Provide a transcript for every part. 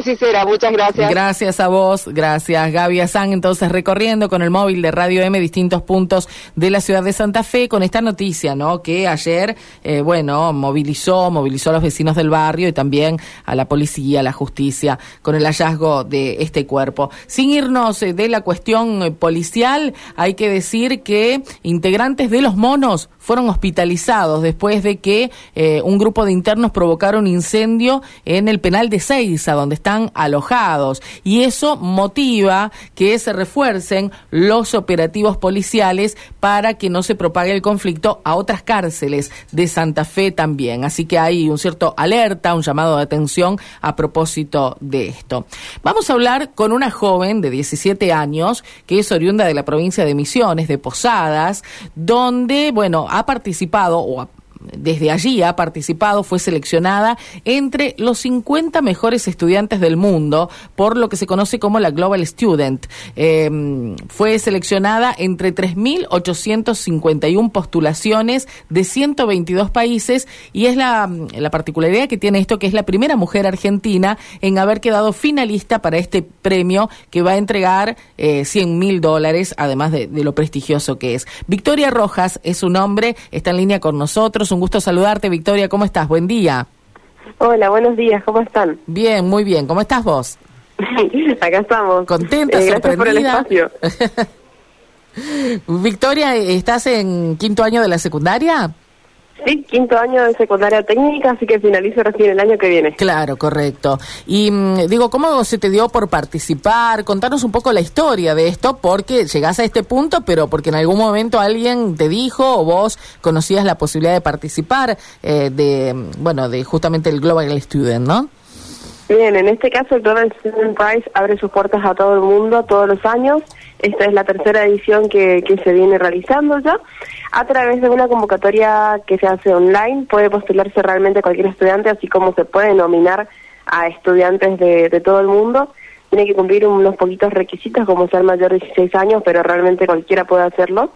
Así será, muchas gracias. Gracias a vos, gracias Gaby Azán, entonces recorriendo con el móvil de Radio M distintos puntos de la ciudad de Santa Fe con esta noticia, ¿no? Que ayer, eh, bueno, movilizó, movilizó a los vecinos del barrio y también a la policía, a la justicia, con el hallazgo de este cuerpo. Sin irnos eh, de la cuestión eh, policial, hay que decir que integrantes de los monos fueron hospitalizados después de que un grupo de internos provocaron incendio en el penal de Seiza, donde alojados. Y eso motiva que se refuercen los operativos policiales para que no se propague el conflicto a otras cárceles de Santa Fe también. Así que hay un cierto alerta, un llamado de atención a propósito de esto. Vamos a hablar con una joven de 17 años que es oriunda de la provincia de Misiones, de Posadas, donde, bueno, ha participado o ha desde allí ha participado, fue seleccionada entre los 50 mejores estudiantes del mundo por lo que se conoce como la Global Student. Em, fue seleccionada entre 3.851 postulaciones de 122 países y es la, la, particularidad que tiene esto que es la primera mujer argentina en haber quedado finalista para este premio que va a entregar eh, 100 mil dólares, además de, de lo prestigioso que es. Victoria Rojas es su nombre, está en línea con nosotros un gusto saludarte, Victoria. ¿Cómo estás? Buen día. Hola, buenos días. ¿Cómo están? Bien, muy bien. ¿Cómo estás vos? Acá estamos. Contenta, eh, sorprendida. Por el espacio. Victoria, ¿estás en quinto año de la secundaria? Sí, quinto año de secundaria técnica, así que finalizo recién el año que viene. Claro, correcto. Y mm, digo, ¿cómo se te dio por participar? Contanos un poco la historia de esto, porque llegás a este punto, pero porque en algún momento alguien te dijo o vos conocías la posibilidad de participar eh, de, mm, bueno, de justamente el Global Student, ¿no? Bien, en este caso el Global Student Prize abre sus puertas a todo el mundo todos los años. Esta es la tercera edición que, que se viene realizando ya. A través de una convocatoria que se hace online puede postularse realmente cualquier estudiante, así como se puede nominar a estudiantes de, de todo el mundo. Tiene que cumplir unos poquitos requisitos como ser mayor de 16 años, pero realmente cualquiera puede hacerlo.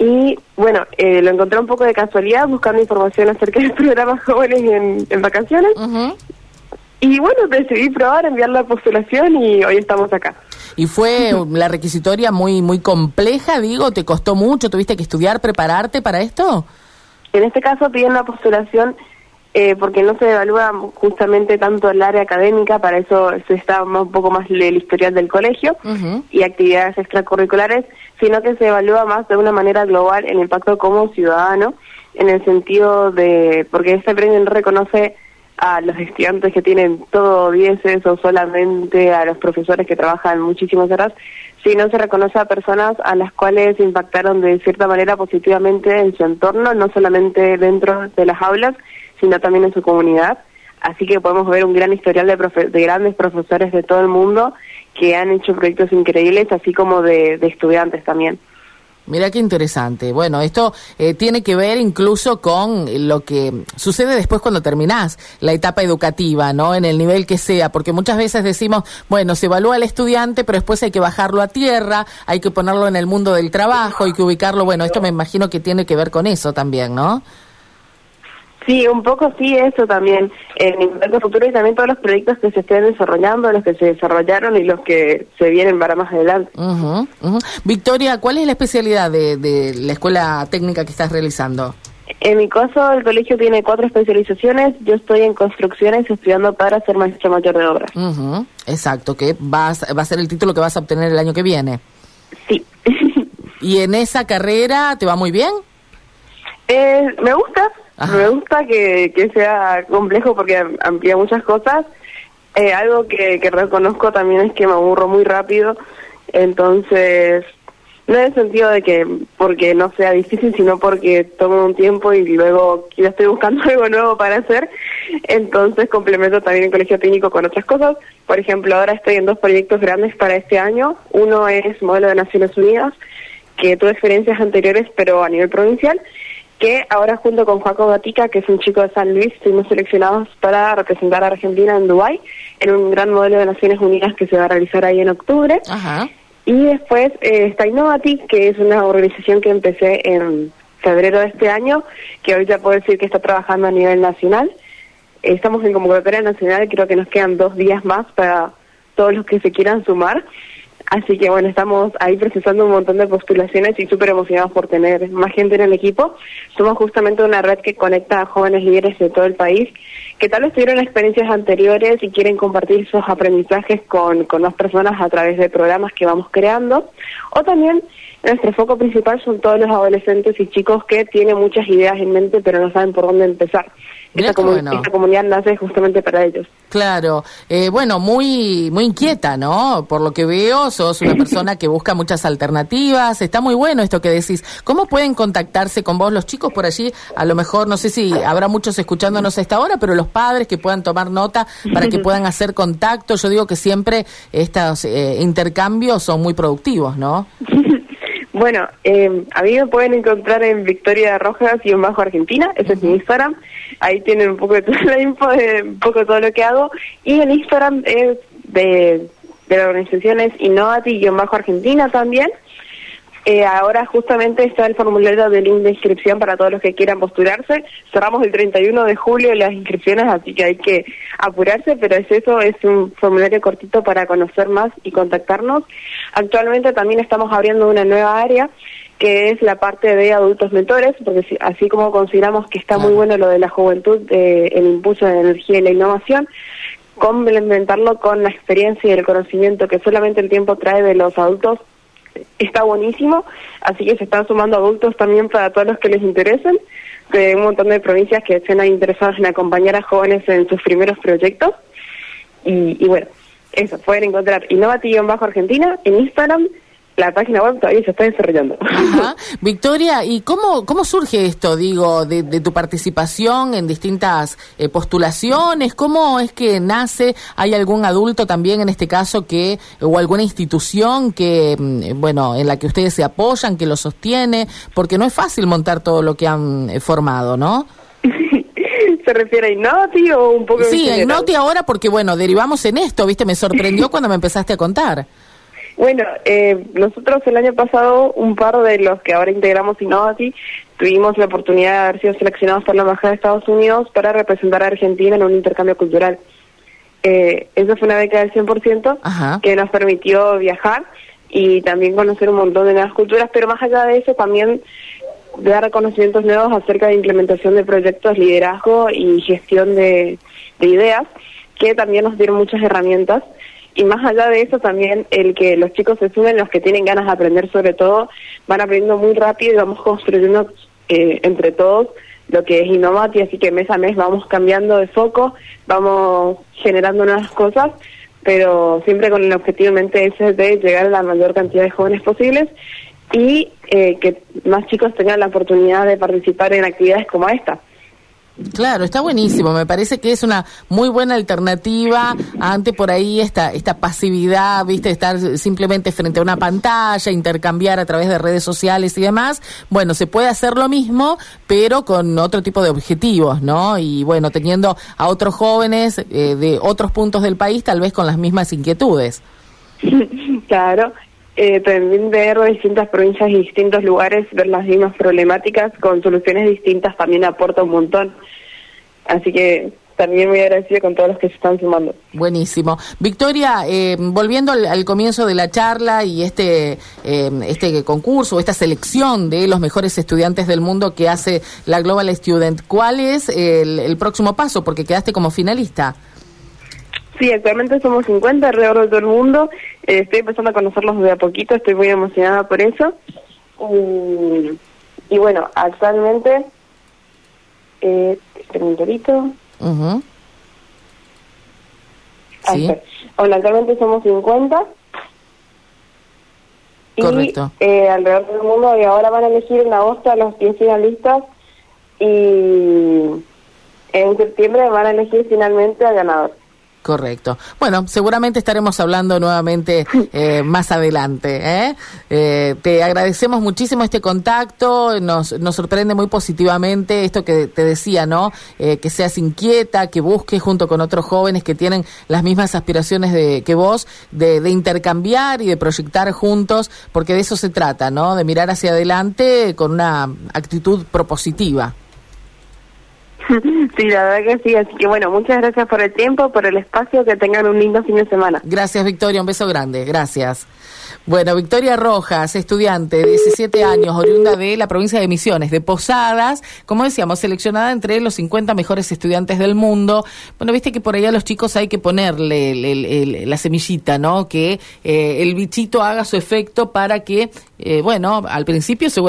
Y bueno, eh, lo encontré un poco de casualidad buscando información acerca del programa Jóvenes en, en Vacaciones. Y bueno, decidí probar, enviar la postulación y hoy estamos acá. ¿Y fue la requisitoria muy muy compleja, digo? ¿Te costó mucho? ¿Tuviste que estudiar, prepararte para esto? En este caso piden la postulación eh, porque no se evalúa justamente tanto el área académica, para eso se está un poco más el historial del colegio y actividades extracurriculares, sino que se evalúa más de una manera global el impacto como ciudadano, en el sentido de, porque este premio no reconoce a los estudiantes que tienen todo dieces o solamente a los profesores que trabajan muchísimas horas, sino se reconoce a personas a las cuales impactaron de cierta manera positivamente en su entorno, no solamente dentro de las aulas, sino también en su comunidad. Así que podemos ver un gran historial de, de grandes profesores de todo el mundo que han hecho proyectos increíbles, así como de, de estudiantes también. Mira qué interesante. Bueno, esto eh, tiene que ver incluso con lo que sucede después cuando terminás la etapa educativa, ¿no? En el nivel que sea, porque muchas veces decimos, bueno, se evalúa al estudiante, pero después hay que bajarlo a tierra, hay que ponerlo en el mundo del trabajo, hay que ubicarlo. Bueno, esto me imagino que tiene que ver con eso también, ¿no? Sí, un poco sí, eso también. En Impacto Futuro y también todos los proyectos que se estén desarrollando, los que se desarrollaron y los que se vienen para más adelante. Victoria, ¿cuál es la especialidad de, de la escuela técnica que estás realizando? En mi caso, el colegio tiene cuatro especializaciones. Yo estoy en construcciones estudiando para ser maestro mayor de obras. Exacto, que vas, va a ser el título que vas a obtener el año que viene. Sí. ¿Y en esa carrera te va muy bien? Eh, me gusta, me gusta que, que sea complejo porque amplía muchas cosas. Eh, algo que, que reconozco también es que me aburro muy rápido, entonces no en el sentido de que porque no sea difícil, sino porque tomo un tiempo y luego ya estoy buscando algo nuevo para hacer, entonces complemento también el colegio técnico con otras cosas. Por ejemplo, ahora estoy en dos proyectos grandes para este año. Uno es modelo de Naciones Unidas, que tuve experiencias anteriores pero a nivel provincial, que ahora junto con Joaco Gatica, que es un chico de San Luis, fuimos seleccionados para representar a Argentina en Dubái, en un gran modelo de Naciones Unidas que se va a realizar ahí en octubre. Y después eh, está Innovatic, que es una organización que empecé en febrero de este año, que hoy ya puedo decir que está trabajando a nivel nacional. estamos en convocatoria nacional, creo que nos quedan dos días más para todos los que se quieran sumar. Así que bueno, estamos ahí procesando un montón de postulaciones y súper emocionados por tener más gente en el equipo. Somos justamente una red que conecta a jóvenes líderes de todo el país que tal vez tuvieron experiencias anteriores y quieren compartir sus aprendizajes con, con más personas a través de programas que vamos creando. O también nuestro foco principal son todos los adolescentes y chicos que tienen muchas ideas en mente pero no saben por dónde empezar. Esta, comunidad nace justamente para ellos. Claro, eh, bueno, muy muy inquieta, ¿no? Por lo que veo, sos una persona que busca muchas alternativas. Está muy bueno esto que decís. ¿Cómo pueden contactarse con vos los chicos por allí? A lo mejor, no sé si habrá muchos escuchándonos a esta hora, pero los padres que puedan tomar nota para que puedan hacer contacto. Yo digo que siempre estos eh, intercambios son muy productivos, ¿no? Bueno, eh, a mí me pueden encontrar en Victoria Rojas y en Bajo Argentina, ese es mi Instagram. Ahí tienen un poco de toda la info de un poco todo lo que hago. Y el Instagram es de, de la organización es Innovati-Bajo Argentina también. Eh, ahora justamente está el formulario de link de inscripción para todos los que quieran postularse. Cerramos el 31 de julio las inscripciones, así que hay que apurarse, pero es eso, es un formulario cortito para conocer más y contactarnos. Actualmente también estamos abriendo una nueva área que es la parte de adultos mentores, porque así como consideramos que está muy bueno lo de la juventud, el impulso de la energía y la innovación, complementarlo con la experiencia y el conocimiento que solamente el tiempo trae de los adultos está buenísimo, así que se están sumando adultos también para todos los que les interesen, de un montón de provincias que estén interesadas en acompañar a jóvenes en sus primeros proyectos. Y, y bueno, eso, pueden encontrar Bajo Argentina en Instagram la página web todavía se está desarrollando. Victoria, ¿y cómo, cómo surge esto, digo, de, tu participación en distintas eh, postulaciones? ¿Cómo es que nace? ¿Hay algún adulto también en este caso que, o alguna institución que, mm, bueno, en la que ustedes se apoyan, que lo sostiene? Porque no es fácil montar todo lo que han eh, formado, ¿no? ¿Se refiere a Innoti o un poco Sí, a Innoti ahora porque, bueno, derivamos en esto, ¿viste? Me sorprendió cuando me empezaste a contar. Bueno, eh, nosotros el año pasado, un par de los que ahora integramos Innovati, tuvimos la oportunidad de haber sido seleccionados por la Embajada de Estados Unidos para representar a Argentina en un intercambio cultural. Eh, eso fue una beca del 100% que nos permitió viajar y también conocer un montón de nuevas culturas, pero más allá de eso también dar conocimientos nuevos acerca de implementación de proyectos, liderazgo y gestión de ideas, que también nos dieron muchas herramientas y más allá de eso también el que los chicos se sumen, los que tienen ganas de aprender sobre todo, van aprendiendo muy rápido y vamos construyendo eh, entre todos lo que es Innovati, así que mes a mes vamos cambiando de foco, vamos generando nuevas cosas, pero siempre con el objetivo en mente ese de llegar a la mayor cantidad de jóvenes posibles y eh, que más chicos tengan la oportunidad de participar en actividades como esta. Claro, está buenísimo. Me parece que es una muy buena alternativa ante por ahí esta, esta pasividad, viste, estar simplemente frente a una pantalla, intercambiar a través de redes sociales y demás. Bueno, se puede hacer lo mismo, pero con otro tipo de objetivos, ¿no? Y bueno, teniendo a otros jóvenes eh, de otros puntos del país, tal vez con las mismas inquietudes. Claro, eh, también ver distintas provincias y distintos lugares, ver las mismas problemáticas con soluciones distintas también aporta un montón. Así que también muy agradecida con todos los que se están sumando. Buenísimo. Victoria, eh, volviendo al, comienzo de la charla y este, eh, este concurso, esta selección de los mejores estudiantes del mundo que hace la Global Student, ¿cuál es el próximo paso? Porque quedaste como finalista. Sí, actualmente somos 50 alrededor de todo el mundo. Eh, estoy empezando a conocerlos de a poquito, estoy muy emocionada por eso. y bueno, actualmente, eh, un Hola, actualmente somos 50. Correcto. Y eh, alrededor del mundo y ahora van a elegir en agosto a los 10 finalistas y en septiembre van a elegir finalmente al ganador. Correcto. Bueno, seguramente estaremos hablando nuevamente eh, más adelante. ¿eh? ¿eh? te agradecemos muchísimo este contacto, nos, nos sorprende muy positivamente esto que te decía, ¿no? Eh, que seas inquieta, que busques junto con otros jóvenes que tienen las mismas aspiraciones de, que vos, de, de intercambiar y de proyectar juntos, porque de eso se trata, ¿no? De mirar hacia adelante con una actitud propositiva. Sí, la verdad que sí. Así que bueno, muchas gracias por el tiempo, por el espacio. Que tengan un lindo fin de semana. Gracias, Victoria. Un beso grande. Gracias. Bueno, Victoria Rojas, estudiante, 17 años, oriunda de la provincia de Misiones, de Posadas, como decíamos, seleccionada entre los 50 mejores estudiantes del mundo. Bueno, viste que por allá los chicos hay que ponerle la semillita, ¿no? Que eh, el bichito haga su efecto para que, eh, bueno, al principio seguramente